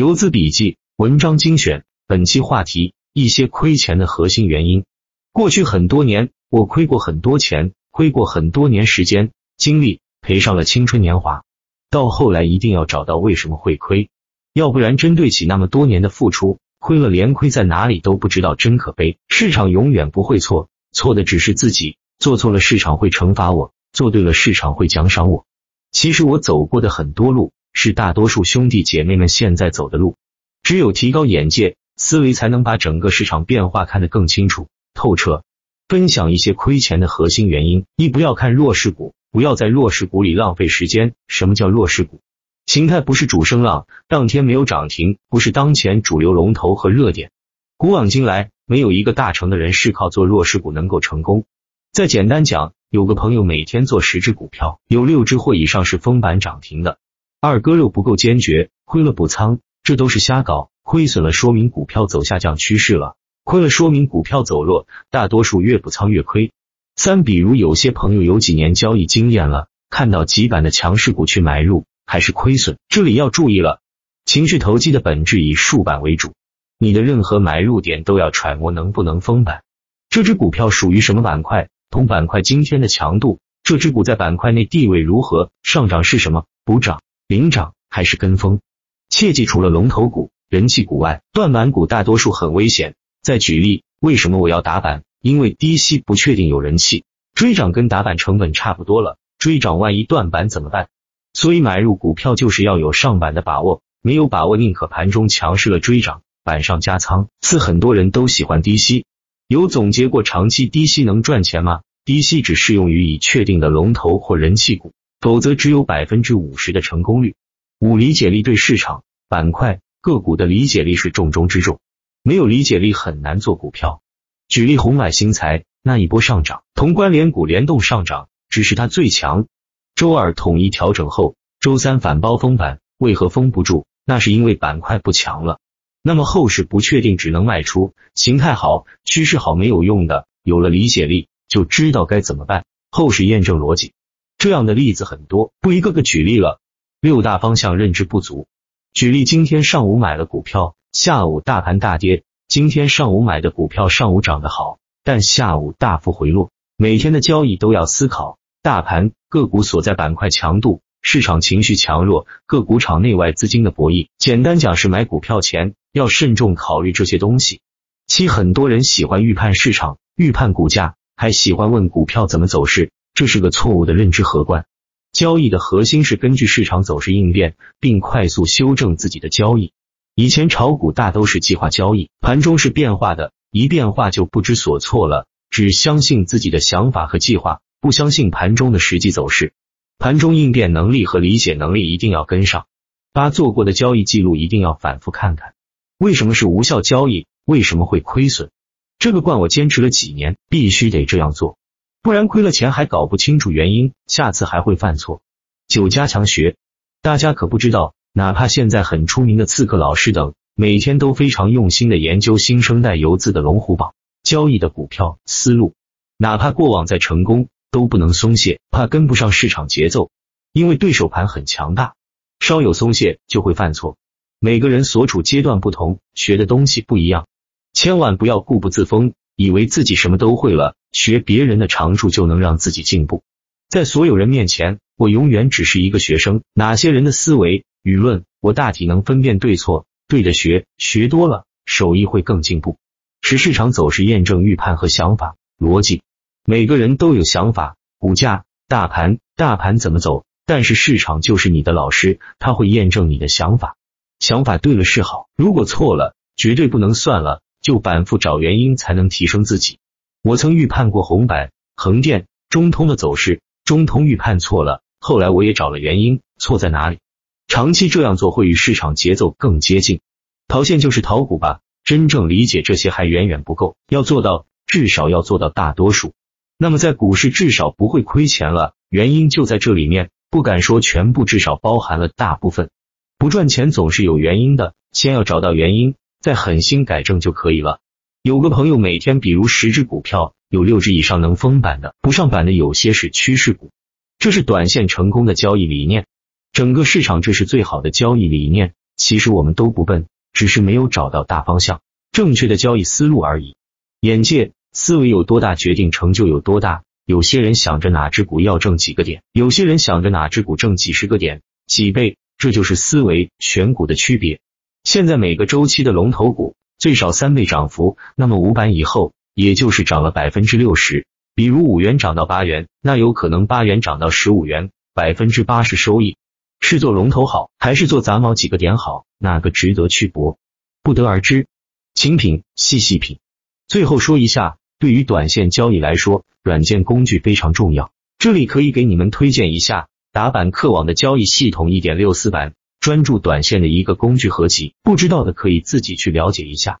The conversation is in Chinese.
游资笔记文章精选，本期话题：一些亏钱的核心原因。过去很多年，我亏过很多钱，亏过很多年时间、精力，赔上了青春年华。到后来，一定要找到为什么会亏，要不然真对起那么多年的付出，亏了连亏在哪里都不知道，真可悲。市场永远不会错，错的只是自己。做错了，市场会惩罚我；做对了，市场会奖赏我。其实我走过的很多路。是大多数兄弟姐妹们现在走的路，只有提高眼界、思维，才能把整个市场变化看得更清楚、透彻。分享一些亏钱的核心原因：一、不要看弱势股，不要在弱势股里浪费时间。什么叫弱势股？形态不是主升浪，当天没有涨停，不是当前主流龙头和热点。古往今来，没有一个大成的人是靠做弱势股能够成功。再简单讲，有个朋友每天做十只股票，有六只或以上是封板涨停的。二割肉不够坚决，亏了补仓，这都是瞎搞。亏损了说明股票走下降趋势了，亏了说明股票走弱，大多数越补仓越亏。三，比如有些朋友有几年交易经验了，看到几板的强势股去买入，还是亏损。这里要注意了，情绪投机的本质以竖板为主，你的任何买入点都要揣摩能不能封板。这只股票属于什么板块？同板块今天的强度，这只股在板块内地位如何？上涨是什么？补涨？领涨还是跟风？切记，除了龙头股、人气股外，断板股大多数很危险。再举例，为什么我要打板？因为低吸不确定有人气，追涨跟打板成本差不多了，追涨万一断板怎么办？所以买入股票就是要有上板的把握，没有把握宁可盘中强势了追涨，板上加仓。四，很多人都喜欢低吸，有总结过长期低吸能赚钱吗？低吸只适用于已确定的龙头或人气股。否则只有百分之五十的成功率。五理解力对市场、板块、个股的理解力是重中之重，没有理解力很难做股票。举例红海新材那一波上涨，同关联股联动上涨，只是它最强。周二统一调整后，周三反包封板，为何封不住？那是因为板块不强了。那么后市不确定，只能卖出。形态好、趋势好没有用的，有了理解力就知道该怎么办。后市验证逻辑。这样的例子很多，不一个个举例了。六大方向认知不足。举例，今天上午买了股票，下午大盘大跌。今天上午买的股票上午涨得好，但下午大幅回落。每天的交易都要思考大盘、个股所在板块强度、市场情绪强弱、个股场内外资金的博弈。简单讲是买股票前要慎重考虑这些东西。七，很多人喜欢预判市场、预判股价，还喜欢问股票怎么走势。这是个错误的认知和观。交易的核心是根据市场走势应变，并快速修正自己的交易。以前炒股大都是计划交易，盘中是变化的，一变化就不知所措了。只相信自己的想法和计划，不相信盘中的实际走势。盘中应变能力和理解能力一定要跟上。八做过的交易记录一定要反复看看。为什么是无效交易？为什么会亏损？这个惯我坚持了几年，必须得这样做。不然亏了钱还搞不清楚原因，下次还会犯错。九加强学，大家可不知道，哪怕现在很出名的刺客老师等，每天都非常用心的研究新生代游资的龙虎榜交易的股票思路，哪怕过往再成功，都不能松懈，怕跟不上市场节奏，因为对手盘很强大，稍有松懈就会犯错。每个人所处阶段不同，学的东西不一样，千万不要固步自封。以为自己什么都会了，学别人的长处就能让自己进步。在所有人面前，我永远只是一个学生。哪些人的思维、舆论，我大体能分辨对错，对着学，学多了，手艺会更进步。使市场走势验证预判和想法逻辑。每个人都有想法，股价、大盘、大盘怎么走，但是市场就是你的老师，他会验证你的想法。想法对了是好，如果错了，绝对不能算了。就反复找原因才能提升自己。我曾预判过红板、横店、中通的走势，中通预判错了，后来我也找了原因，错在哪里？长期这样做会与市场节奏更接近。逃线就是逃股吧？真正理解这些还远远不够，要做到至少要做到大多数。那么在股市至少不会亏钱了，原因就在这里面，不敢说全部，至少包含了大部分。不赚钱总是有原因的，先要找到原因。再狠心改正就可以了。有个朋友每天，比如十只股票，有六只以上能封板的，不上板的有些是趋势股。这是短线成功的交易理念。整个市场这是最好的交易理念。其实我们都不笨，只是没有找到大方向，正确的交易思路而已。眼界、思维有多大，决定成就有多大。有些人想着哪只股要挣几个点，有些人想着哪只股挣几十个点、几倍，这就是思维选股的区别。现在每个周期的龙头股最少三倍涨幅，那么五板以后，也就是涨了百分之六十。比如五元涨到八元，那有可能八元涨到十五元，百分之八十收益。是做龙头好，还是做杂毛几个点好？哪个值得去搏？不得而知，请品细细品。最后说一下，对于短线交易来说，软件工具非常重要。这里可以给你们推荐一下打板客网的交易系统一点六四版，专注短线的一个工具合集。不知道的可以自己去了解一下。